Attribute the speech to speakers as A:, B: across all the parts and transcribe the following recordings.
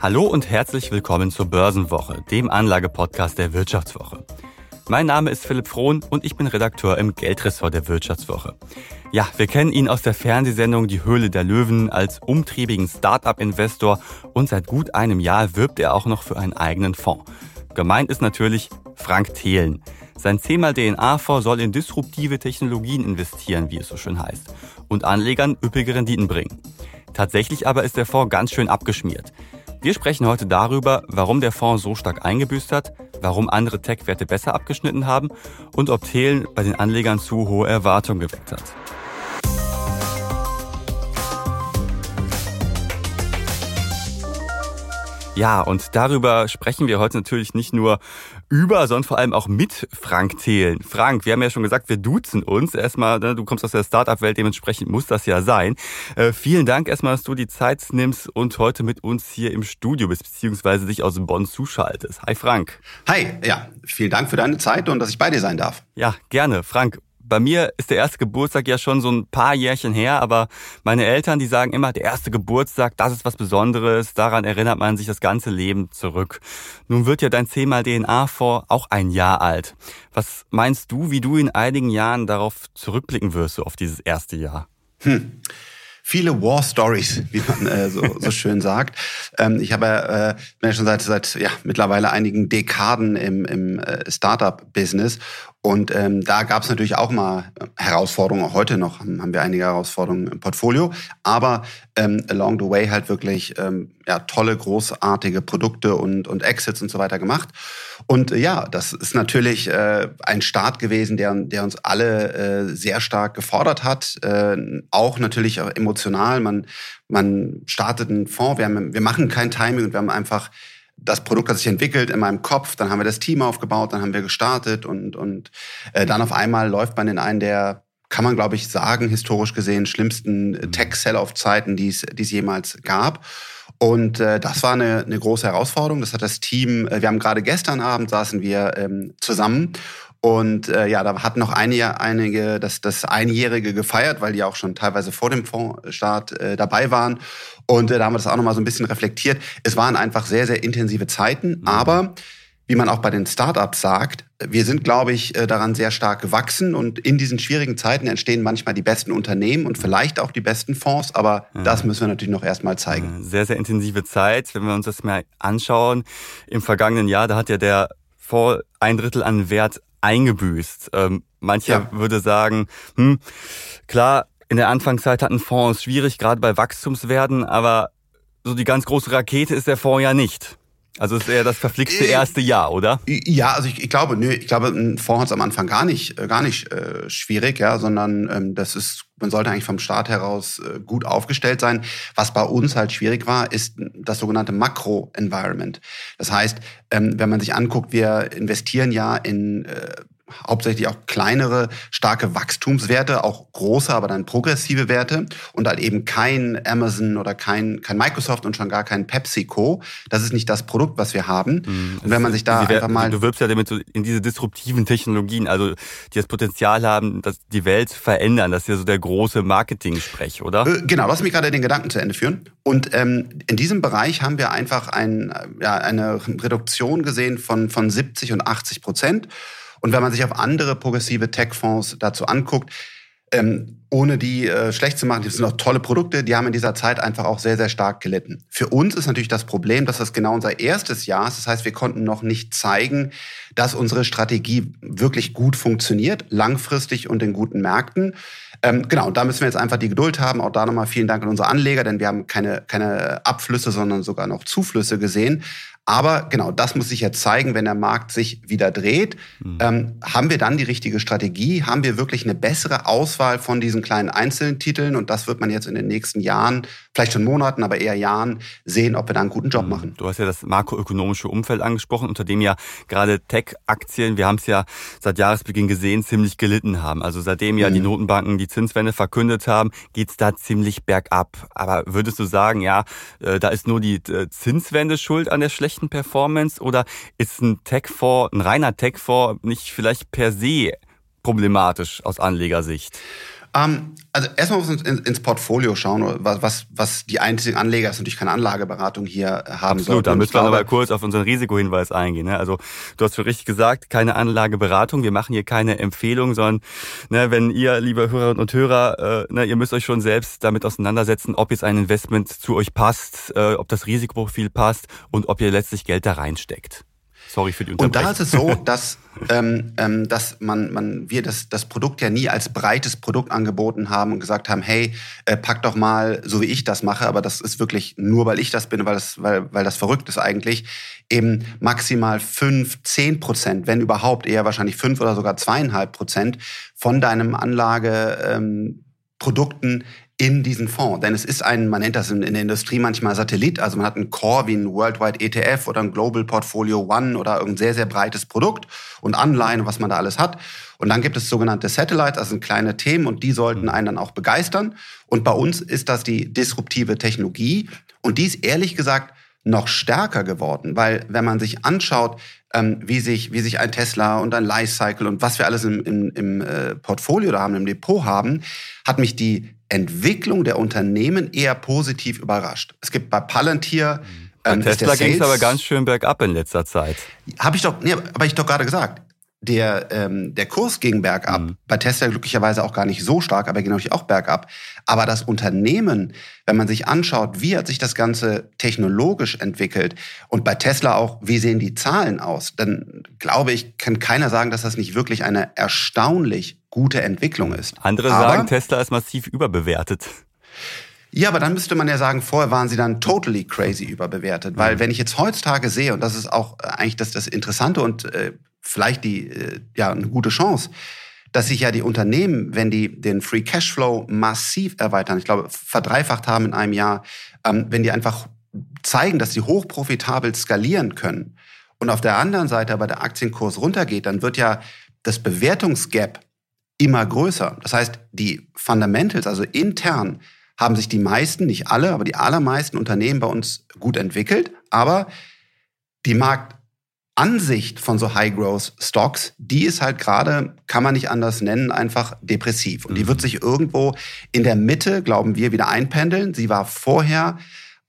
A: Hallo und herzlich willkommen zur Börsenwoche, dem Anlagepodcast der Wirtschaftswoche. Mein Name ist Philipp Frohn und ich bin Redakteur im Geldressort der Wirtschaftswoche. Ja, wir kennen ihn aus der Fernsehsendung Die Höhle der Löwen als umtriebigen Start-up-Investor und seit gut einem Jahr wirbt er auch noch für einen eigenen Fonds. Gemeint ist natürlich Frank Thelen. Sein 10 DNA-Fonds soll in disruptive Technologien investieren, wie es so schön heißt, und Anlegern üppige Renditen bringen. Tatsächlich aber ist der Fonds ganz schön abgeschmiert. Wir sprechen heute darüber, warum der Fonds so stark eingebüßt hat, warum andere Tech-Werte besser abgeschnitten haben und ob Thelen bei den Anlegern zu hohe Erwartungen geweckt hat. Ja, und darüber sprechen wir heute natürlich nicht nur über, sondern vor allem auch mit Frank Thelen. Frank, wir haben ja schon gesagt, wir duzen uns. Erstmal, ne, du kommst aus der Startup-Welt, dementsprechend muss das ja sein. Äh, vielen Dank erstmal, dass du die Zeit nimmst und heute mit uns hier im Studio bist, beziehungsweise dich aus Bonn zuschaltest. Hi Frank.
B: Hi, ja, vielen Dank für deine Zeit und dass ich bei dir sein darf.
A: Ja, gerne. Frank, bei mir ist der erste Geburtstag ja schon so ein paar Jährchen her, aber meine Eltern, die sagen immer, der erste Geburtstag, das ist was Besonderes, daran erinnert man sich das ganze Leben zurück. Nun wird ja dein 10 mal DNA vor auch ein Jahr alt. Was meinst du, wie du in einigen Jahren darauf zurückblicken wirst, so auf dieses erste Jahr?
B: Hm viele War Stories, wie man äh, so, so schön sagt. Ähm, ich habe äh, bin ja schon seit seit ja mittlerweile einigen Dekaden im, im äh, Startup-Business und ähm, da gab es natürlich auch mal Herausforderungen, auch heute noch haben, wir einige Herausforderungen im Portfolio, aber ähm, along the way halt wirklich ähm, ja, tolle, großartige Produkte und, und Exits und so weiter gemacht. Und äh, ja, das ist natürlich äh, ein Start gewesen, der, der uns alle äh, sehr stark gefordert hat, äh, auch natürlich emotional. Man, man startet einen Fonds, wir, haben, wir machen kein Timing und wir haben einfach das Produkt hat sich entwickelt in meinem Kopf, dann haben wir das Team aufgebaut, dann haben wir gestartet und, und äh, dann auf einmal läuft man in einen der, kann man glaube ich sagen, historisch gesehen schlimmsten mhm. Tech-Sell-Off-Zeiten, die es die es jemals gab. Und äh, das war eine, eine große Herausforderung. Das hat das Team, äh, wir haben gerade gestern Abend saßen wir ähm, zusammen und äh, ja, da hatten noch einige, einige das, das Einjährige gefeiert, weil die auch schon teilweise vor dem Fondsstart äh, dabei waren. Und äh, da haben wir das auch nochmal so ein bisschen reflektiert. Es waren einfach sehr, sehr intensive Zeiten, mhm. aber wie man auch bei den Startups sagt, wir sind, glaube ich, äh, daran sehr stark gewachsen und in diesen schwierigen Zeiten entstehen manchmal die besten Unternehmen und vielleicht auch die besten Fonds, aber ja. das müssen wir natürlich noch erstmal zeigen.
A: Sehr, sehr intensive Zeit. Wenn wir uns das mal anschauen, im vergangenen Jahr, da hat ja der Fonds ein Drittel an Wert eingebüßt. Ähm, mancher ja. würde sagen, hm, klar, in der Anfangszeit hatten Fonds schwierig, gerade bei Wachstumswerten, aber so die ganz große Rakete ist der Fonds ja nicht. Also ist eher das verflixte äh, erste Jahr, oder?
B: Ja, also ich, ich glaube, nö, ich glaube, ein Fonds hat es am Anfang gar nicht, äh, gar nicht äh, schwierig, ja, sondern ähm, das ist, man sollte eigentlich vom Start heraus äh, gut aufgestellt sein. Was bei uns halt schwierig war, ist das sogenannte Makro-Environment. Das heißt, ähm, wenn man sich anguckt, wir investieren ja in äh, hauptsächlich auch kleinere, starke Wachstumswerte, auch große, aber dann progressive Werte und halt eben kein Amazon oder kein, kein Microsoft und schon gar kein PepsiCo. Das ist nicht das Produkt, was wir haben. Mhm. Und wenn man sich da
A: Sie,
B: einfach mal...
A: Du wirbst ja damit so in diese disruptiven Technologien, also die das Potenzial haben, dass die Welt verändern. Das ist ja so der große Marketing-Sprech, oder?
B: Äh, genau, lass mich gerade den Gedanken zu Ende führen. Und ähm, in diesem Bereich haben wir einfach ein, ja, eine Reduktion gesehen von, von 70 und 80 Prozent. Und wenn man sich auf andere progressive Tech-Fonds dazu anguckt, ähm, ohne die äh, schlecht zu machen, das sind auch tolle Produkte, die haben in dieser Zeit einfach auch sehr, sehr stark gelitten. Für uns ist natürlich das Problem, dass das genau unser erstes Jahr ist. Das heißt, wir konnten noch nicht zeigen, dass unsere Strategie wirklich gut funktioniert, langfristig und in guten Märkten. Ähm, genau, und da müssen wir jetzt einfach die Geduld haben. Auch da nochmal vielen Dank an unsere Anleger, denn wir haben keine, keine Abflüsse, sondern sogar noch Zuflüsse gesehen. Aber genau, das muss sich jetzt zeigen, wenn der Markt sich wieder dreht. Mhm. Ähm, haben wir dann die richtige Strategie? Haben wir wirklich eine bessere Auswahl von diesen kleinen einzelnen Titeln? Und das wird man jetzt in den nächsten Jahren, vielleicht schon Monaten, aber eher Jahren sehen, ob wir da einen guten Job mhm. machen.
A: Du hast ja das makroökonomische Umfeld angesprochen, unter dem ja gerade Tech-Aktien, wir haben es ja seit Jahresbeginn gesehen, ziemlich gelitten haben. Also seitdem ja mhm. die Notenbanken die Zinswende verkündet haben, geht's da ziemlich bergab. Aber würdest du sagen, ja, äh, da ist nur die äh, Zinswende schuld an der schlechten schlechten Performance oder ist ein Tech-Fonds, ein reiner Tech-Fonds nicht vielleicht per se problematisch aus Anlegersicht?
B: Ähm, also erstmal muss man ins Portfolio schauen, was, was, was die einzigen Anleger, ist natürlich keine Anlageberatung hier haben
A: Absolut, da müssen wir aber kurz auf unseren Risikohinweis eingehen. Ne? Also du hast schon richtig gesagt, keine Anlageberatung, wir machen hier keine Empfehlung, sondern ne, wenn ihr, liebe Hörerinnen und Hörer, äh, ne, ihr müsst euch schon selbst damit auseinandersetzen, ob jetzt ein Investment zu euch passt, äh, ob das Risikoprofil passt und ob ihr letztlich Geld da reinsteckt. Sorry für die Unterbrechung.
B: Und da ist es so, dass, ähm, ähm, dass man, man, wir das, das Produkt ja nie als breites Produkt angeboten haben und gesagt haben, hey, äh, pack doch mal, so wie ich das mache, aber das ist wirklich nur, weil ich das bin, weil das, weil, weil das verrückt ist eigentlich, eben maximal fünf, zehn Prozent, wenn überhaupt eher wahrscheinlich fünf oder sogar zweieinhalb Prozent von deinem Anlageprodukten ähm, in diesen Fonds. Denn es ist ein, man nennt das in, in, der Industrie manchmal Satellit, also man hat einen Core wie ein Worldwide ETF oder ein Global Portfolio One oder irgendein sehr, sehr breites Produkt und Anleihen, was man da alles hat. Und dann gibt es sogenannte Satellites, also kleine Themen und die sollten mhm. einen dann auch begeistern. Und bei uns ist das die disruptive Technologie und die ist ehrlich gesagt noch stärker geworden, weil wenn man sich anschaut, ähm, wie, sich, wie sich ein Tesla und ein Lifecycle und was wir alles im, im, im äh, Portfolio da haben, im Depot haben, hat mich die Entwicklung der Unternehmen eher positiv überrascht. Es gibt bei Palantir.
A: Bei ähm, Tesla ging es aber ganz schön bergab in letzter Zeit.
B: Habe ich doch, nee, aber ich doch gerade gesagt der, ähm, der Kurs ging bergab. Mhm. Bei Tesla glücklicherweise auch gar nicht so stark, aber ging natürlich auch bergab. Aber das Unternehmen, wenn man sich anschaut, wie hat sich das Ganze technologisch entwickelt und bei Tesla auch, wie sehen die Zahlen aus, dann glaube ich, kann keiner sagen, dass das nicht wirklich eine erstaunlich gute Entwicklung ist.
A: Andere aber, sagen, Tesla ist massiv überbewertet.
B: Ja, aber dann müsste man ja sagen, vorher waren sie dann totally crazy überbewertet. Weil mhm. wenn ich jetzt heutzutage sehe, und das ist auch eigentlich das, das Interessante und äh, vielleicht die, äh, ja, eine gute Chance, dass sich ja die Unternehmen, wenn die den Free Cashflow massiv erweitern, ich glaube, verdreifacht haben in einem Jahr, ähm, wenn die einfach zeigen, dass sie hochprofitabel skalieren können und auf der anderen Seite aber der Aktienkurs runtergeht, dann wird ja das Bewertungsgap immer größer. Das heißt, die Fundamentals, also intern, haben sich die meisten, nicht alle, aber die allermeisten Unternehmen bei uns gut entwickelt. Aber die Markt, Ansicht von so High-Growth-Stocks, die ist halt gerade, kann man nicht anders nennen, einfach depressiv. Und die wird mhm. sich irgendwo in der Mitte, glauben wir, wieder einpendeln. Sie war vorher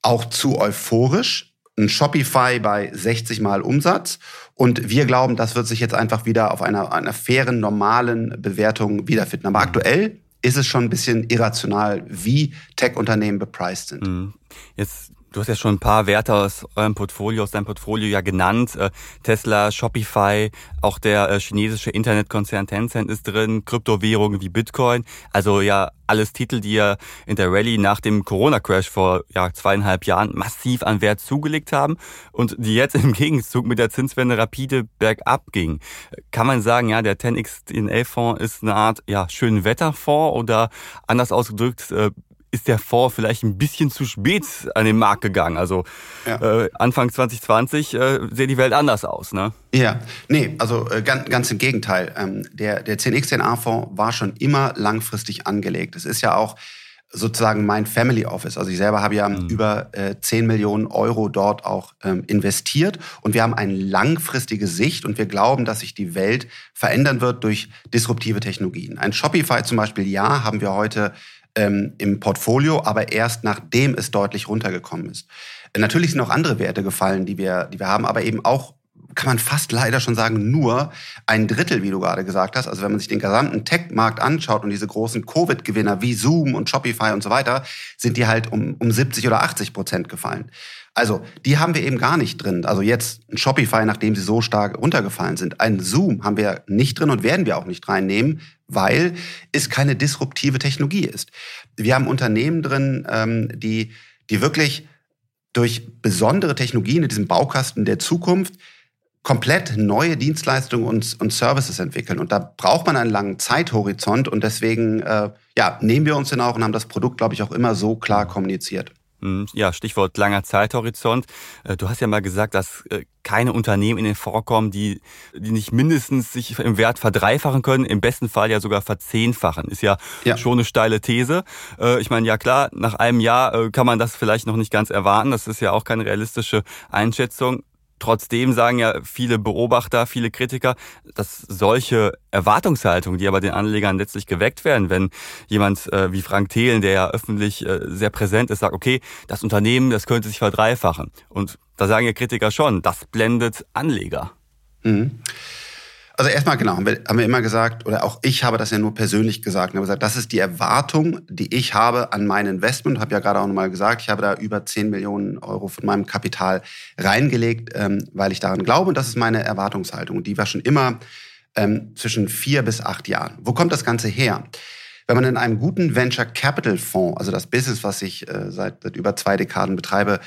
B: auch zu euphorisch. Ein Shopify bei 60 Mal Umsatz. Und wir glauben, das wird sich jetzt einfach wieder auf einer, einer fairen, normalen Bewertung wiederfinden. Aber mhm. aktuell ist es schon ein bisschen irrational, wie Tech-Unternehmen bepreist sind. Mhm.
A: Jetzt Du hast ja schon ein paar Werte aus eurem Portfolio, aus deinem Portfolio ja genannt. Äh, Tesla, Shopify, auch der äh, chinesische Internetkonzern Tencent ist drin, Kryptowährungen wie Bitcoin. Also ja, alles Titel, die ja in der Rallye nach dem Corona-Crash vor ja, zweieinhalb Jahren massiv an Wert zugelegt haben und die jetzt im Gegenzug mit der Zinswende rapide bergab ging. Kann man sagen, ja, der 10x DNA-Fonds ist eine Art ja, schönen Wetterfonds oder anders ausgedrückt, äh, ist der Fonds vielleicht ein bisschen zu spät an den Markt gegangen. Also ja. äh, Anfang 2020 äh, sieht die Welt anders aus, ne?
B: Ja, nee, also äh, ganz, ganz im Gegenteil. Ähm, der, der 10x10a-Fonds war schon immer langfristig angelegt. Es ist ja auch sozusagen mein Family Office. Also ich selber habe ja mhm. über äh, 10 Millionen Euro dort auch ähm, investiert und wir haben eine langfristige Sicht und wir glauben, dass sich die Welt verändern wird durch disruptive Technologien. Ein Shopify zum Beispiel, ja, haben wir heute ähm, im Portfolio, aber erst nachdem es deutlich runtergekommen ist. Natürlich sind auch andere Werte gefallen, die wir, die wir haben, aber eben auch kann man fast leider schon sagen, nur ein Drittel, wie du gerade gesagt hast. Also wenn man sich den gesamten Tech-Markt anschaut und diese großen Covid-Gewinner wie Zoom und Shopify und so weiter, sind die halt um, um 70 oder 80 Prozent gefallen. Also die haben wir eben gar nicht drin. Also jetzt ein Shopify, nachdem sie so stark runtergefallen sind. Ein Zoom haben wir nicht drin und werden wir auch nicht reinnehmen, weil es keine disruptive Technologie ist. Wir haben Unternehmen drin, ähm, die, die wirklich durch besondere Technologien in diesem Baukasten der Zukunft komplett neue Dienstleistungen und, und Services entwickeln. Und da braucht man einen langen Zeithorizont und deswegen äh, ja, nehmen wir uns den auch und haben das Produkt, glaube ich, auch immer so klar kommuniziert.
A: Hm, ja, Stichwort langer Zeithorizont. Äh, du hast ja mal gesagt, dass äh, keine Unternehmen in den vorkommen, die, die nicht mindestens sich im Wert verdreifachen können, im besten Fall ja sogar verzehnfachen. Ist ja, ja. schon eine steile These. Äh, ich meine, ja klar, nach einem Jahr kann man das vielleicht noch nicht ganz erwarten. Das ist ja auch keine realistische Einschätzung. Trotzdem sagen ja viele Beobachter, viele Kritiker, dass solche Erwartungshaltungen, die aber den Anlegern letztlich geweckt werden, wenn jemand äh, wie Frank Thelen, der ja öffentlich äh, sehr präsent ist, sagt, okay, das Unternehmen, das könnte sich verdreifachen. Und da sagen ja Kritiker schon, das blendet Anleger. Mhm.
B: Also erstmal genau, haben wir, haben wir immer gesagt, oder auch ich habe das ja nur persönlich gesagt, habe gesagt, das ist die Erwartung, die ich habe an mein Investment. Habe ja gerade auch nochmal gesagt, ich habe da über 10 Millionen Euro von meinem Kapital reingelegt, ähm, weil ich daran glaube. Und das ist meine Erwartungshaltung. Und die war schon immer ähm, zwischen vier bis acht Jahren. Wo kommt das Ganze her? Wenn man in einem guten Venture Capital Fonds, also das Business, was ich äh, seit, seit über zwei Dekaden betreibe,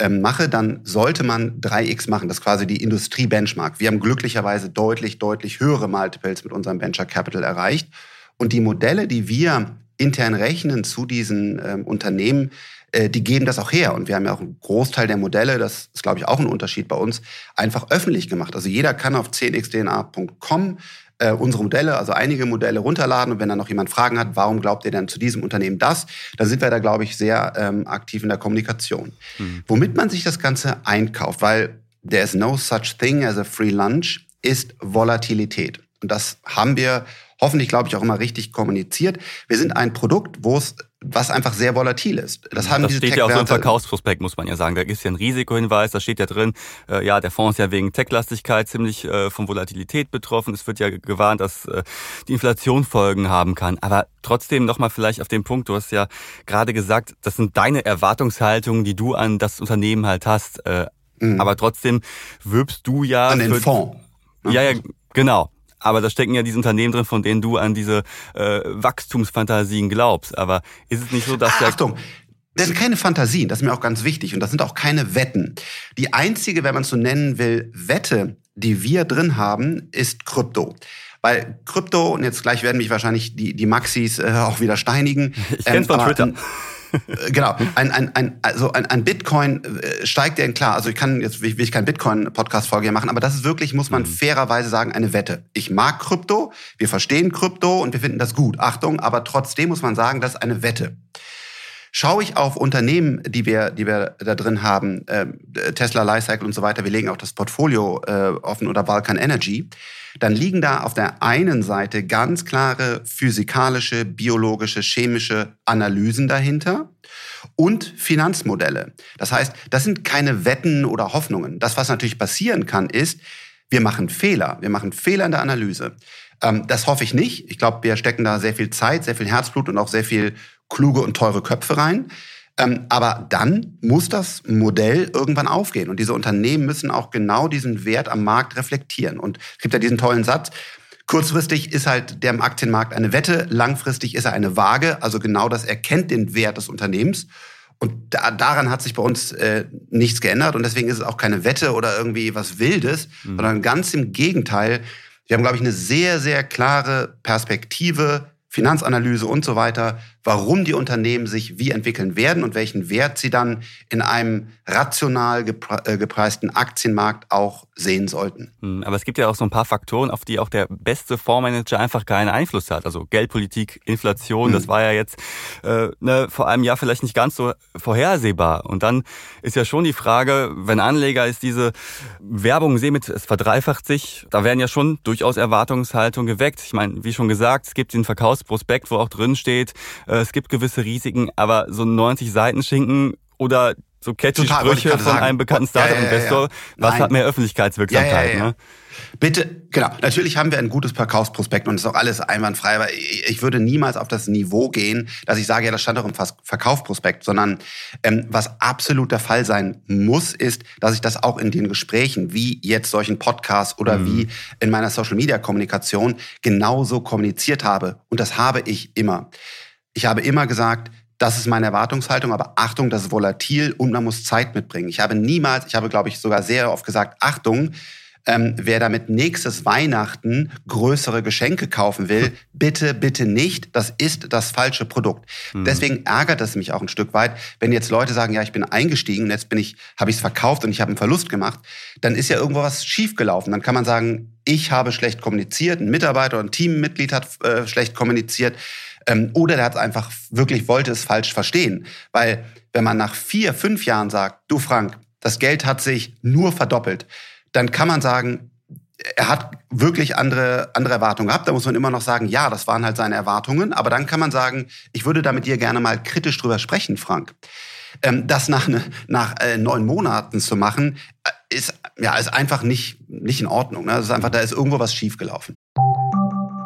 B: ähm, mache, dann sollte man 3x machen. Das ist quasi die Industrie-Benchmark. Wir haben glücklicherweise deutlich, deutlich höhere Multiples mit unserem Venture Capital erreicht. Und die Modelle, die wir intern rechnen zu diesen ähm, Unternehmen, äh, die geben das auch her. Und wir haben ja auch einen Großteil der Modelle, das ist, glaube ich, auch ein Unterschied bei uns, einfach öffentlich gemacht. Also jeder kann auf 10xdna.com äh, unsere Modelle, also einige Modelle runterladen und wenn dann noch jemand Fragen hat, warum glaubt ihr denn zu diesem Unternehmen das, dann sind wir da, glaube ich, sehr ähm, aktiv in der Kommunikation. Mhm. Womit man sich das Ganze einkauft, weil there is no such thing as a free lunch, ist Volatilität. Und das haben wir hoffentlich, glaube ich, auch immer richtig kommuniziert. Wir sind ein Produkt, wo es was einfach sehr volatil ist.
A: Das, haben das diese steht ja auch so im Verkaufsprospekt, muss man ja sagen. Da ist ja ein Risikohinweis, da steht ja drin, äh, ja, der Fonds ist ja wegen Tech-Lastigkeit ziemlich äh, von Volatilität betroffen. Es wird ja gewarnt, dass äh, die Inflation Folgen haben kann. Aber trotzdem nochmal vielleicht auf den Punkt, du hast ja gerade gesagt, das sind deine Erwartungshaltungen, die du an das Unternehmen halt hast. Äh, mhm. Aber trotzdem wirbst du ja...
B: An den Fonds.
A: Ja, ja, genau. Aber da stecken ja diese Unternehmen drin, von denen du an diese äh, Wachstumsfantasien glaubst. Aber ist es nicht so, dass...
B: Ah, Achtung, das sind keine Fantasien, das ist mir auch ganz wichtig. Und das sind auch keine Wetten. Die einzige, wenn man es so nennen will, Wette, die wir drin haben, ist Krypto. Weil Krypto, und jetzt gleich werden mich wahrscheinlich die, die Maxis äh, auch wieder steinigen.
A: Ich kenn's ähm, von Twitter.
B: Äh, genau, ein, ein, ein, also ein, ein Bitcoin äh, steigt ja klar. Also ich kann jetzt will ich keinen Bitcoin-Podcast-Folge hier machen, aber das ist wirklich, muss man mhm. fairerweise sagen, eine Wette. Ich mag Krypto, wir verstehen Krypto und wir finden das gut. Achtung, aber trotzdem muss man sagen, das ist eine Wette. Schaue ich auf Unternehmen, die wir, die wir da drin haben, äh, Tesla, Lifecycle und so weiter, wir legen auch das Portfolio äh, offen oder Vulcan Energy, dann liegen da auf der einen Seite ganz klare physikalische, biologische, chemische Analysen dahinter und Finanzmodelle. Das heißt, das sind keine Wetten oder Hoffnungen. Das, was natürlich passieren kann, ist, wir machen Fehler. Wir machen Fehler in der Analyse. Ähm, das hoffe ich nicht. Ich glaube, wir stecken da sehr viel Zeit, sehr viel Herzblut und auch sehr viel kluge und teure Köpfe rein. Ähm, aber dann muss das Modell irgendwann aufgehen. Und diese Unternehmen müssen auch genau diesen Wert am Markt reflektieren. Und es gibt ja diesen tollen Satz, Kurzfristig ist halt der Aktienmarkt eine Wette, langfristig ist er eine Waage. Also genau das erkennt den Wert des Unternehmens. Und da, daran hat sich bei uns äh, nichts geändert. Und deswegen ist es auch keine Wette oder irgendwie was Wildes, mhm. sondern ganz im Gegenteil. Wir haben, glaube ich, eine sehr, sehr klare Perspektive, Finanzanalyse und so weiter, warum die Unternehmen sich wie entwickeln werden und welchen Wert sie dann in einem rational äh, gepreisten Aktienmarkt auch sehen sollten.
A: Hm, aber es gibt ja auch so ein paar Faktoren, auf die auch der beste Fondsmanager einfach keinen Einfluss hat. Also Geldpolitik, Inflation, mhm. das war ja jetzt äh, ne, vor einem Jahr vielleicht nicht ganz so vorhersehbar. Und dann ist ja schon die Frage, wenn Anleger ist diese Werbung sehen mit, es verdreifacht sich, da werden ja schon durchaus Erwartungshaltungen geweckt. Ich meine, wie schon gesagt, es gibt den Verkaufsprospekt, wo auch drin steht, äh, es gibt gewisse Risiken, aber so 90 Seiten Schinken oder so catchy Total, Sprüche von sagen. einem bekannten Startup-Investor, ja, ja, ja, was hat mehr Öffentlichkeitswirksamkeit, ne?
B: Bitte, genau. Natürlich haben wir ein gutes Verkaufsprospekt und es ist auch alles einwandfrei, aber ich würde niemals auf das Niveau gehen, dass ich sage, ja, das stand doch im Verkaufsprospekt, sondern ähm, was absolut der Fall sein muss, ist, dass ich das auch in den Gesprächen, wie jetzt solchen Podcasts oder mhm. wie in meiner Social-Media-Kommunikation, genauso kommuniziert habe. Und das habe ich immer. Ich habe immer gesagt, das ist meine Erwartungshaltung, aber Achtung, das ist volatil und man muss Zeit mitbringen. Ich habe niemals, ich habe, glaube ich, sogar sehr oft gesagt, Achtung, ähm, wer damit nächstes Weihnachten größere Geschenke kaufen will, bitte, bitte nicht. Das ist das falsche Produkt. Mhm. Deswegen ärgert es mich auch ein Stück weit, wenn jetzt Leute sagen, ja, ich bin eingestiegen und jetzt bin ich, habe ich es verkauft und ich habe einen Verlust gemacht, dann ist ja irgendwo was schiefgelaufen. Dann kann man sagen, ich habe schlecht kommuniziert, ein Mitarbeiter oder ein Teammitglied hat äh, schlecht kommuniziert. Ähm, oder der hat einfach wirklich wollte es falsch verstehen. Weil wenn man nach vier, fünf Jahren sagt, du Frank, das Geld hat sich nur verdoppelt, dann kann man sagen, er hat wirklich andere, andere Erwartungen gehabt. Da muss man immer noch sagen, ja, das waren halt seine Erwartungen. Aber dann kann man sagen, ich würde da mit dir gerne mal kritisch drüber sprechen, Frank. Ähm, das nach, ne, nach äh, neun Monaten zu machen, äh, ist, ja, ist einfach nicht, nicht in Ordnung. Ne? Das ist einfach, da ist irgendwo was schiefgelaufen.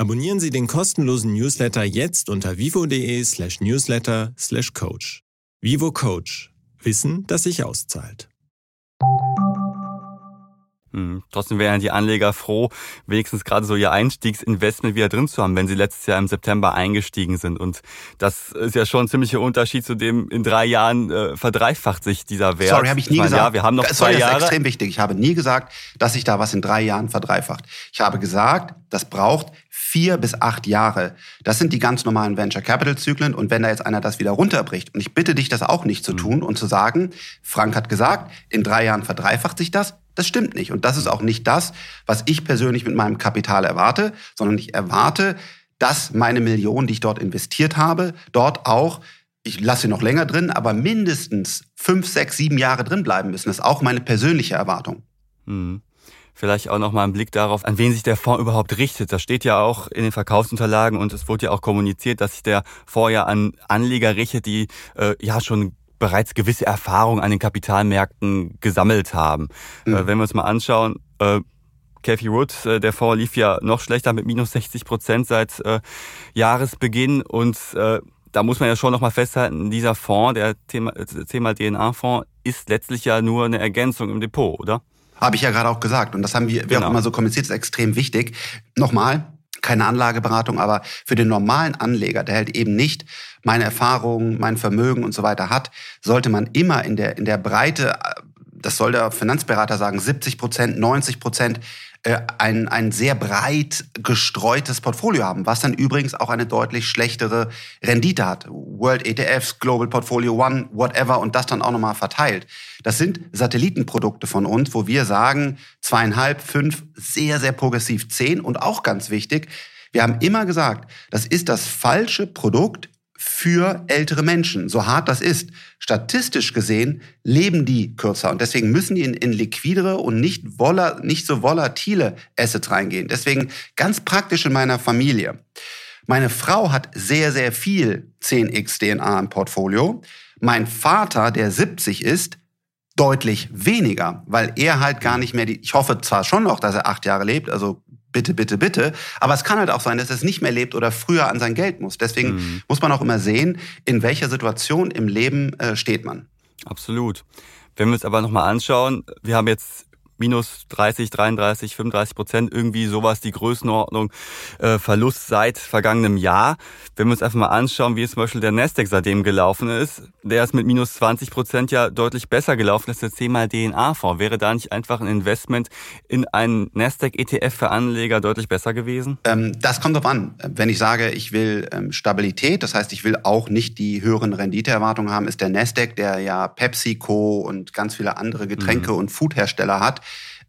C: Abonnieren Sie den kostenlosen Newsletter jetzt unter vivo.de slash newsletter slash coach. Vivo Coach. Wissen, das sich auszahlt.
A: Hm, trotzdem wären die Anleger froh, wenigstens gerade so ihr Einstiegsinvestment wieder drin zu haben, wenn sie letztes Jahr im September eingestiegen sind. Und das ist ja schon ein ziemlicher Unterschied zu dem, in drei Jahren äh, verdreifacht sich dieser Wert.
B: Sorry, habe ich nie
A: ich meine,
B: gesagt.
A: Ja, wir haben noch
B: Sorry,
A: zwei
B: das
A: Jahre.
B: ist extrem wichtig. Ich habe nie gesagt, dass sich da was in drei Jahren verdreifacht. Ich habe gesagt, das braucht vier bis acht Jahre. Das sind die ganz normalen Venture Capital Zyklen. Und wenn da jetzt einer das wieder runterbricht, und ich bitte dich, das auch nicht zu tun und zu sagen, Frank hat gesagt, in drei Jahren verdreifacht sich das, das stimmt nicht. Und das ist auch nicht das, was ich persönlich mit meinem Kapital erwarte, sondern ich erwarte, dass meine Millionen, die ich dort investiert habe, dort auch, ich lasse sie noch länger drin, aber mindestens fünf, sechs, sieben Jahre drin bleiben müssen. Das ist auch meine persönliche Erwartung.
A: Hm. Vielleicht auch noch mal ein Blick darauf, an wen sich der Fonds überhaupt richtet. Das steht ja auch in den Verkaufsunterlagen und es wurde ja auch kommuniziert, dass sich der Fonds ja an Anleger richtet, die äh, ja schon bereits gewisse Erfahrungen an den Kapitalmärkten gesammelt haben. Mhm. Äh, wenn wir uns mal anschauen, äh, Cathy Wood, äh, der Fonds lief ja noch schlechter mit minus 60 Prozent seit äh, Jahresbeginn und äh, da muss man ja schon noch mal festhalten, dieser Fonds, der Thema, Thema DNA-Fonds, ist letztlich ja nur eine Ergänzung im Depot, oder?
B: Habe ich ja gerade auch gesagt. Und das haben wir, wir genau. auch immer so kommuniziert, ist extrem wichtig. Nochmal, keine Anlageberatung, aber für den normalen Anleger, der halt eben nicht meine Erfahrungen, mein Vermögen und so weiter hat, sollte man immer in der, in der Breite, das soll der Finanzberater sagen, 70 Prozent, 90 Prozent äh, ein, ein sehr breit gestreutes Portfolio haben, was dann übrigens auch eine deutlich schlechtere Rendite hat. World ETFs, Global Portfolio One, whatever und das dann auch nochmal verteilt. Das sind Satellitenprodukte von uns, wo wir sagen, zweieinhalb, fünf, sehr, sehr progressiv, zehn und auch ganz wichtig, wir haben immer gesagt, das ist das falsche Produkt für ältere Menschen, so hart das ist. Statistisch gesehen leben die kürzer und deswegen müssen die in, in liquidere und nicht, vola, nicht so volatile Assets reingehen. Deswegen ganz praktisch in meiner Familie. Meine Frau hat sehr, sehr viel 10x DNA im Portfolio. Mein Vater, der 70 ist, deutlich weniger, weil er halt gar nicht mehr die, ich hoffe zwar schon noch, dass er acht Jahre lebt, also bitte, bitte, bitte. Aber es kann halt auch sein, dass es nicht mehr lebt oder früher an sein Geld muss. Deswegen mhm. muss man auch immer sehen, in welcher Situation im Leben äh, steht man.
A: Absolut. Wenn wir uns aber nochmal anschauen, wir haben jetzt minus 30, 33, 35 Prozent, irgendwie sowas die Größenordnung äh, Verlust seit vergangenem Jahr. Wenn wir uns einfach mal anschauen, wie zum Beispiel der Nasdaq seitdem gelaufen ist, der ist mit minus 20 Prozent ja deutlich besser gelaufen als der 10 mal DNA-Fonds. Wäre da nicht einfach ein Investment in einen Nasdaq-ETF für Anleger deutlich besser gewesen?
B: Ähm, das kommt drauf an. Wenn ich sage, ich will ähm, Stabilität, das heißt, ich will auch nicht die höheren Renditeerwartungen haben, ist der Nasdaq, der ja PepsiCo und ganz viele andere Getränke- mhm. und Foodhersteller hat,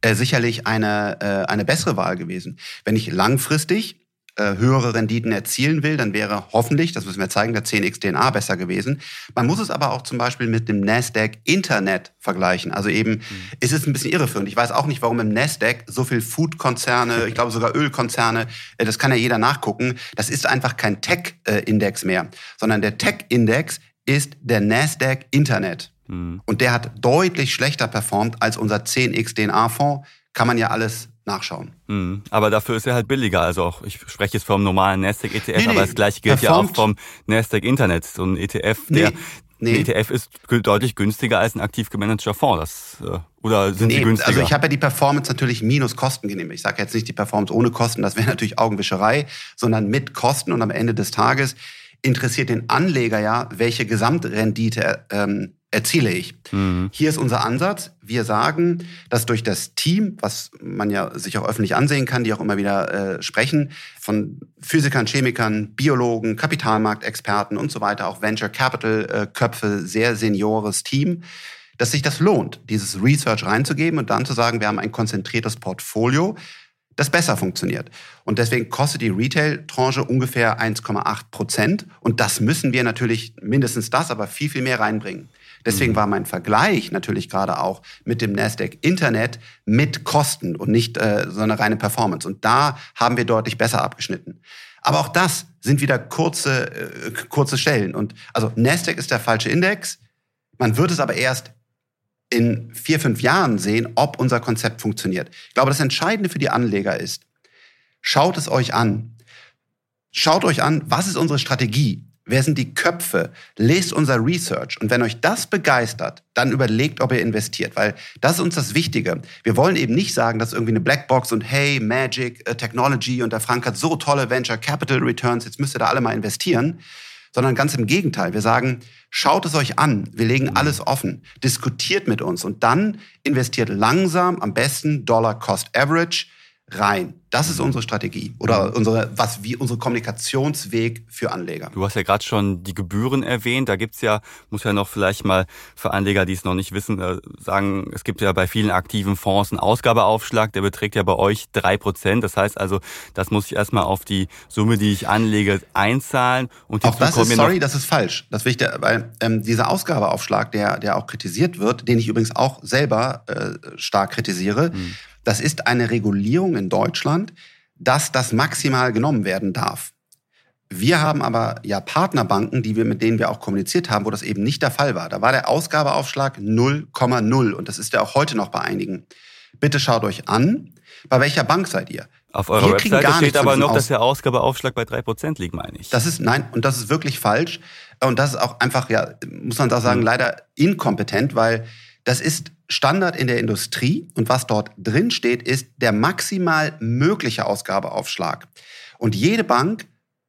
B: äh, sicherlich eine, äh, eine bessere Wahl gewesen. Wenn ich langfristig äh, höhere Renditen erzielen will, dann wäre hoffentlich, das müssen wir zeigen, der 10x DNA besser gewesen. Man muss es aber auch zum Beispiel mit dem Nasdaq Internet vergleichen. Also eben, mhm. ist es ein bisschen irreführend. Ich weiß auch nicht, warum im Nasdaq so viel Food-Konzerne, ich glaube sogar Ölkonzerne, äh, das kann ja jeder nachgucken. Das ist einfach kein Tech-Index mehr, sondern der Tech-Index ist der Nasdaq Internet. Mhm. Und der hat deutlich schlechter performt als unser 10x DNA-Fonds. Kann man ja alles nachschauen.
A: Mhm. Aber dafür ist er halt billiger. Also auch, ich spreche jetzt vom normalen Nasdaq ETF, nee, nee, aber das gleiche gilt ja auch vom Nasdaq Internet. So ein ETF, der nee, nee. ETF ist deutlich günstiger als ein aktiv gemanagter Fonds. Das, äh, oder sind nee, sie günstiger?
B: Also ich habe ja die Performance natürlich minus Kosten genommen. Ich sage jetzt nicht die Performance ohne Kosten, das wäre natürlich Augenwischerei, sondern mit Kosten und am Ende des Tages interessiert den Anleger ja, welche Gesamtrendite ähm, erziele ich? Mhm. Hier ist unser Ansatz. Wir sagen, dass durch das Team, was man ja sich auch öffentlich ansehen kann, die auch immer wieder äh, sprechen, von Physikern, Chemikern, Biologen, Kapitalmarktexperten und so weiter, auch Venture Capital äh, Köpfe, sehr seniores Team, dass sich das lohnt, dieses Research reinzugeben und dann zu sagen, wir haben ein konzentriertes Portfolio, das besser funktioniert. Und deswegen kostet die Retail-Tranche ungefähr 1,8 Prozent. Und das müssen wir natürlich mindestens das, aber viel, viel mehr reinbringen. Deswegen mhm. war mein Vergleich natürlich gerade auch mit dem Nasdaq Internet mit Kosten und nicht äh, so eine reine Performance. Und da haben wir deutlich besser abgeschnitten. Aber auch das sind wieder kurze, äh, kurze Stellen. Und also Nasdaq ist der falsche Index. Man wird es aber erst in vier, fünf Jahren sehen, ob unser Konzept funktioniert. Ich glaube, das Entscheidende für die Anleger ist, schaut es euch an. Schaut euch an, was ist unsere Strategie? Wer sind die Köpfe? Lest unser Research. Und wenn euch das begeistert, dann überlegt, ob ihr investiert, weil das ist uns das Wichtige. Wir wollen eben nicht sagen, dass irgendwie eine Blackbox und hey, Magic, äh, Technology und der Frank hat so tolle Venture Capital Returns, jetzt müsst ihr da alle mal investieren, sondern ganz im Gegenteil. Wir sagen, schaut es euch an, wir legen alles offen, diskutiert mit uns und dann investiert langsam, am besten Dollar Cost Average rein. Das ist unsere Strategie oder mhm. unsere, was wie unsere Kommunikationsweg für Anleger.
A: Du hast ja gerade schon die Gebühren erwähnt. Da gibt's ja, muss ja noch vielleicht mal für Anleger, die es noch nicht wissen, äh, sagen, es gibt ja bei vielen aktiven Fonds einen Ausgabeaufschlag, der beträgt ja bei euch drei Prozent. Das heißt also, das muss ich erstmal auf die Summe, die ich anlege, einzahlen.
B: Und auch das ist, sorry, das ist falsch. Das will ich, weil ähm, dieser Ausgabeaufschlag, der, der auch kritisiert wird, den ich übrigens auch selber äh, stark kritisiere, mhm das ist eine Regulierung in Deutschland, dass das maximal genommen werden darf. Wir haben aber ja Partnerbanken, die wir, mit denen wir auch kommuniziert haben, wo das eben nicht der Fall war. Da war der Ausgabeaufschlag 0,0 und das ist ja auch heute noch bei einigen. Bitte schaut euch an, bei welcher Bank seid ihr?
A: Auf eurer wir Webseite steht aber noch, dass der Ausgabeaufschlag bei 3% liegt, meine ich.
B: Das ist, nein, und das ist wirklich falsch. Und das ist auch einfach, ja, muss man da sagen, hm. leider inkompetent, weil das ist Standard in der Industrie und was dort drin steht, ist der maximal mögliche Ausgabeaufschlag. Und jede Bank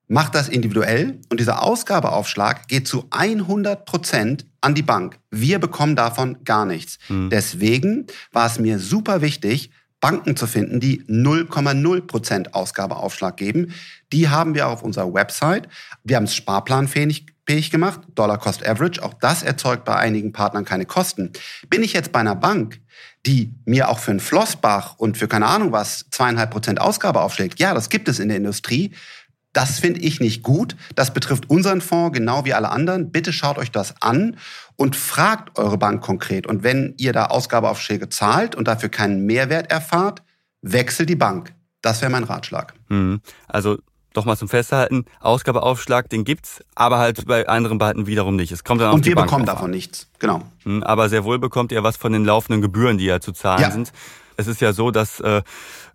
B: macht das individuell und dieser Ausgabeaufschlag geht zu 100 Prozent an die Bank. Wir bekommen davon gar nichts. Hm. Deswegen war es mir super wichtig, Banken zu finden, die 0,0 Prozent Ausgabeaufschlag geben. Die haben wir auf unserer Website. Wir haben es sparplanfähig fähig gemacht, Dollar Cost Average. Auch das erzeugt bei einigen Partnern keine Kosten. Bin ich jetzt bei einer Bank, die mir auch für einen Flossbach und für keine Ahnung was zweieinhalb Prozent Ausgabe aufschlägt, ja, das gibt es in der Industrie. Das finde ich nicht gut. Das betrifft unseren Fonds genau wie alle anderen. Bitte schaut euch das an und fragt eure Bank konkret. Und wenn ihr da Ausgabeaufschläge zahlt und dafür keinen Mehrwert erfahrt, wechselt die Bank. Das wäre mein Ratschlag.
A: Hm. Also doch mal zum Festhalten, Ausgabeaufschlag, den gibt's, aber halt bei anderen Banken wiederum nicht. Es kommt dann
B: auf Und wir Bank bekommen davon nichts, genau.
A: Hm, aber sehr wohl bekommt ihr was von den laufenden Gebühren, die ja zu zahlen ja. sind. Es ist ja so, dass äh,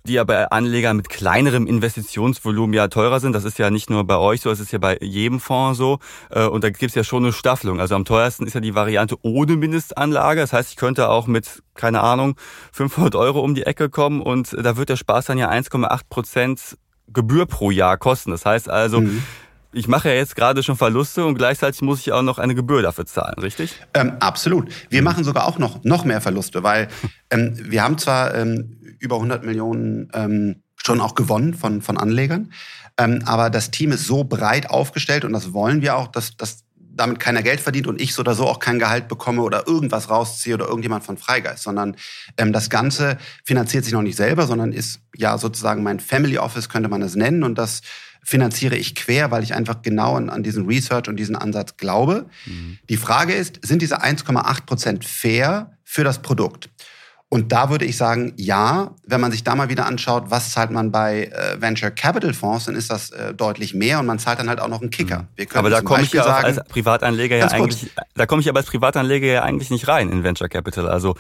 A: die ja bei Anlegern mit kleinerem Investitionsvolumen ja teurer sind. Das ist ja nicht nur bei euch so, es ist ja bei jedem Fonds so. Äh, und da gibt's ja schon eine Staffelung. Also am teuersten ist ja die Variante ohne Mindestanlage. Das heißt, ich könnte auch mit, keine Ahnung, 500 Euro um die Ecke kommen und da wird der Spaß dann ja 1,8 Prozent Gebühr pro Jahr kosten. Das heißt also, mhm. ich mache ja jetzt gerade schon Verluste und gleichzeitig muss ich auch noch eine Gebühr dafür zahlen, richtig?
B: Ähm, absolut. Wir machen sogar auch noch, noch mehr Verluste, weil ähm, wir haben zwar ähm, über 100 Millionen ähm, schon auch gewonnen von, von Anlegern, ähm, aber das Team ist so breit aufgestellt und das wollen wir auch, dass, dass damit keiner Geld verdient und ich so oder so auch kein Gehalt bekomme oder irgendwas rausziehe oder irgendjemand von Freigeist, sondern ähm, das Ganze finanziert sich noch nicht selber, sondern ist ja sozusagen mein Family Office, könnte man es nennen. Und das finanziere ich quer, weil ich einfach genau an, an diesen Research und diesen Ansatz glaube. Mhm. Die Frage ist, sind diese 1,8 Prozent fair für das Produkt? Und da würde ich sagen, ja, wenn man sich da mal wieder anschaut, was zahlt man bei äh, Venture Capital Fonds, dann ist das äh, deutlich mehr und man zahlt dann halt auch noch einen Kicker.
A: Mhm. aber da komme ich ja sagen, als Privatanleger ja eigentlich, da komme ich aber als Privatanleger ja eigentlich nicht rein in Venture Capital. Also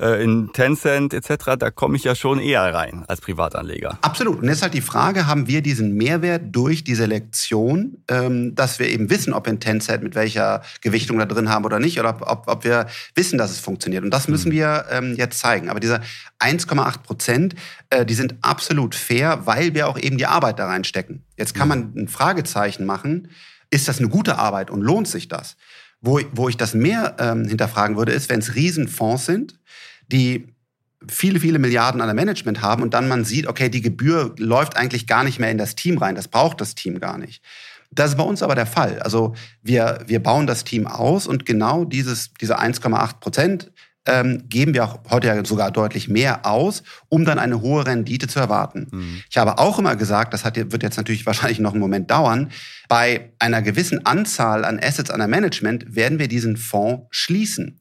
A: äh, in Tencent etc., da komme ich ja schon eher rein als Privatanleger.
B: Absolut. Und jetzt halt die Frage, haben wir diesen Mehrwert durch die Selektion, ähm, dass wir eben wissen, ob wir in Tencent mit welcher Gewichtung da drin haben oder nicht, oder ob, ob wir wissen, dass es funktioniert. Und das müssen mhm. wir ähm, jetzt zeigen zeigen. Aber diese 1,8 Prozent, äh, die sind absolut fair, weil wir auch eben die Arbeit da reinstecken. Jetzt kann man ein Fragezeichen machen. Ist das eine gute Arbeit und lohnt sich das? Wo, wo ich das mehr ähm, hinterfragen würde, ist, wenn es Riesenfonds sind, die viele, viele Milliarden an der Management haben und dann man sieht, okay, die Gebühr läuft eigentlich gar nicht mehr in das Team rein. Das braucht das Team gar nicht. Das ist bei uns aber der Fall. Also wir, wir bauen das Team aus und genau dieses, diese 1,8 Prozent ähm, geben wir auch heute ja sogar deutlich mehr aus, um dann eine hohe Rendite zu erwarten. Mhm. Ich habe auch immer gesagt, das hat, wird jetzt natürlich wahrscheinlich noch einen Moment dauern, bei einer gewissen Anzahl an Assets an der Management werden wir diesen Fonds schließen,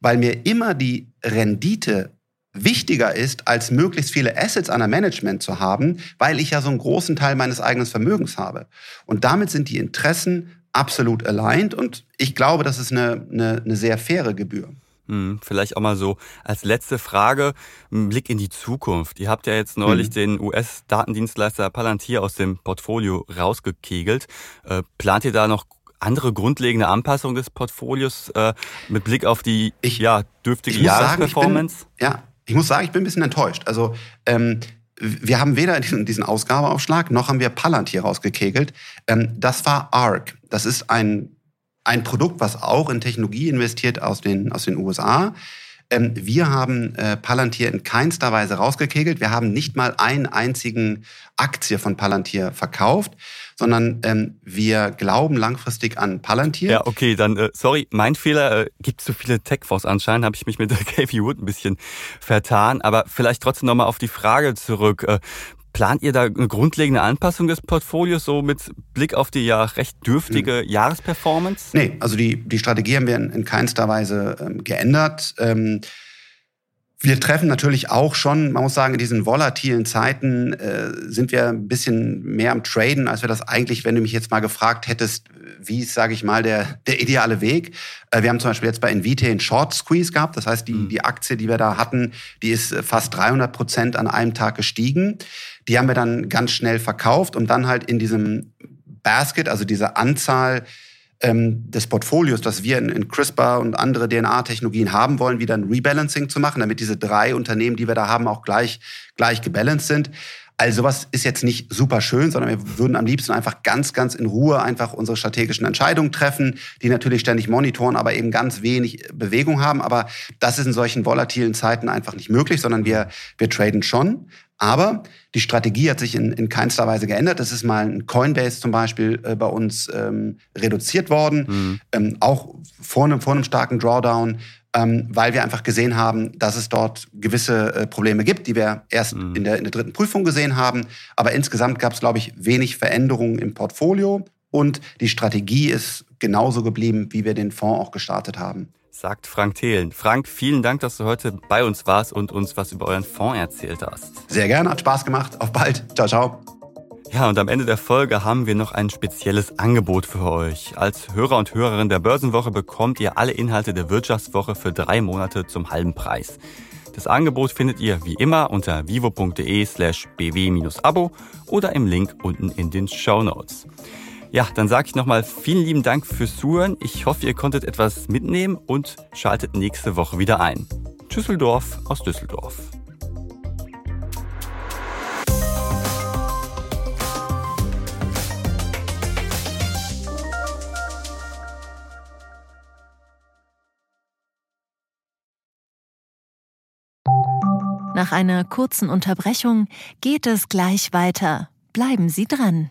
B: weil mir immer die Rendite wichtiger ist, als möglichst viele Assets an der Management zu haben, weil ich ja so einen großen Teil meines eigenen Vermögens habe. Und damit sind die Interessen absolut aligned und ich glaube, das ist eine, eine, eine sehr faire Gebühr.
A: Hm, vielleicht auch mal so als letzte Frage, ein Blick in die Zukunft. Ihr habt ja jetzt neulich mhm. den US-Datendienstleister Palantir aus dem Portfolio rausgekegelt. Äh, plant ihr da noch andere grundlegende Anpassungen des Portfolios äh, mit Blick auf die ich, ja, dürftige Jahresperformance?
B: Sagen, bin, ja, ich muss sagen, ich bin ein bisschen enttäuscht. Also ähm, wir haben weder diesen, diesen Ausgabeaufschlag noch haben wir Palantir rausgekegelt. Ähm, das war ARC. Das ist ein, ein Produkt, was auch in Technologie investiert aus den, aus den USA. Ähm, wir haben äh, Palantir in keinster Weise rausgekegelt. Wir haben nicht mal einen einzigen Aktie von Palantir verkauft, sondern ähm, wir glauben langfristig an Palantir.
A: Ja, okay, dann äh, sorry, mein Fehler. Äh, gibt zu viele Tech-Fonds anscheinend, habe ich mich mit Kathy Wood ein bisschen vertan. Aber vielleicht trotzdem nochmal auf die Frage zurück. Äh, Plant ihr da eine grundlegende Anpassung des Portfolios, so mit Blick auf die ja recht dürftige mhm. Jahresperformance?
B: Nee, also die, die Strategie haben wir in, in keinster Weise ähm, geändert. Ähm, wir treffen natürlich auch schon, man muss sagen, in diesen volatilen Zeiten äh, sind wir ein bisschen mehr am Traden, als wir das eigentlich, wenn du mich jetzt mal gefragt hättest, wie ist, sage ich mal, der, der ideale Weg. Äh, wir haben zum Beispiel jetzt bei Invite einen Short Squeeze gehabt. Das heißt, die, mhm. die Aktie, die wir da hatten, die ist fast 300 Prozent an einem Tag gestiegen. Die haben wir dann ganz schnell verkauft, um dann halt in diesem Basket, also diese Anzahl ähm, des Portfolios, das wir in, in CRISPR und andere DNA-Technologien haben wollen, wieder ein Rebalancing zu machen, damit diese drei Unternehmen, die wir da haben, auch gleich, gleich gebalanced sind. Also sowas ist jetzt nicht super schön, sondern wir würden am liebsten einfach ganz, ganz in Ruhe einfach unsere strategischen Entscheidungen treffen, die natürlich ständig monitoren, aber eben ganz wenig Bewegung haben. Aber das ist in solchen volatilen Zeiten einfach nicht möglich, sondern wir, wir traden schon. Aber die Strategie hat sich in, in keinster Weise geändert. Es ist mal ein Coinbase zum Beispiel äh, bei uns ähm, reduziert worden, mhm. ähm, auch vor einem, vor einem starken Drawdown, ähm, weil wir einfach gesehen haben, dass es dort gewisse äh, Probleme gibt, die wir erst mhm. in, der, in der dritten Prüfung gesehen haben. Aber insgesamt gab es, glaube ich, wenig Veränderungen im Portfolio und die Strategie ist genauso geblieben, wie wir den Fonds auch gestartet haben
A: sagt Frank Thelen. Frank, vielen Dank, dass du heute bei uns warst und uns was über euren Fonds erzählt hast.
B: Sehr gerne, hat Spaß gemacht. Auf bald. Ciao, ciao.
A: Ja, und am Ende der Folge haben wir noch ein spezielles Angebot für euch. Als Hörer und Hörerin der Börsenwoche bekommt ihr alle Inhalte der Wirtschaftswoche für drei Monate zum halben Preis. Das Angebot findet ihr wie immer unter vivo.de slash bw-abo oder im Link unten in den Show Notes. Ja, dann sage ich nochmal vielen lieben Dank fürs Zuhören. Ich hoffe, ihr konntet etwas mitnehmen und schaltet nächste Woche wieder ein. Düsseldorf aus Düsseldorf.
D: Nach einer kurzen Unterbrechung geht es gleich weiter. Bleiben Sie dran.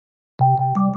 E: Thank you.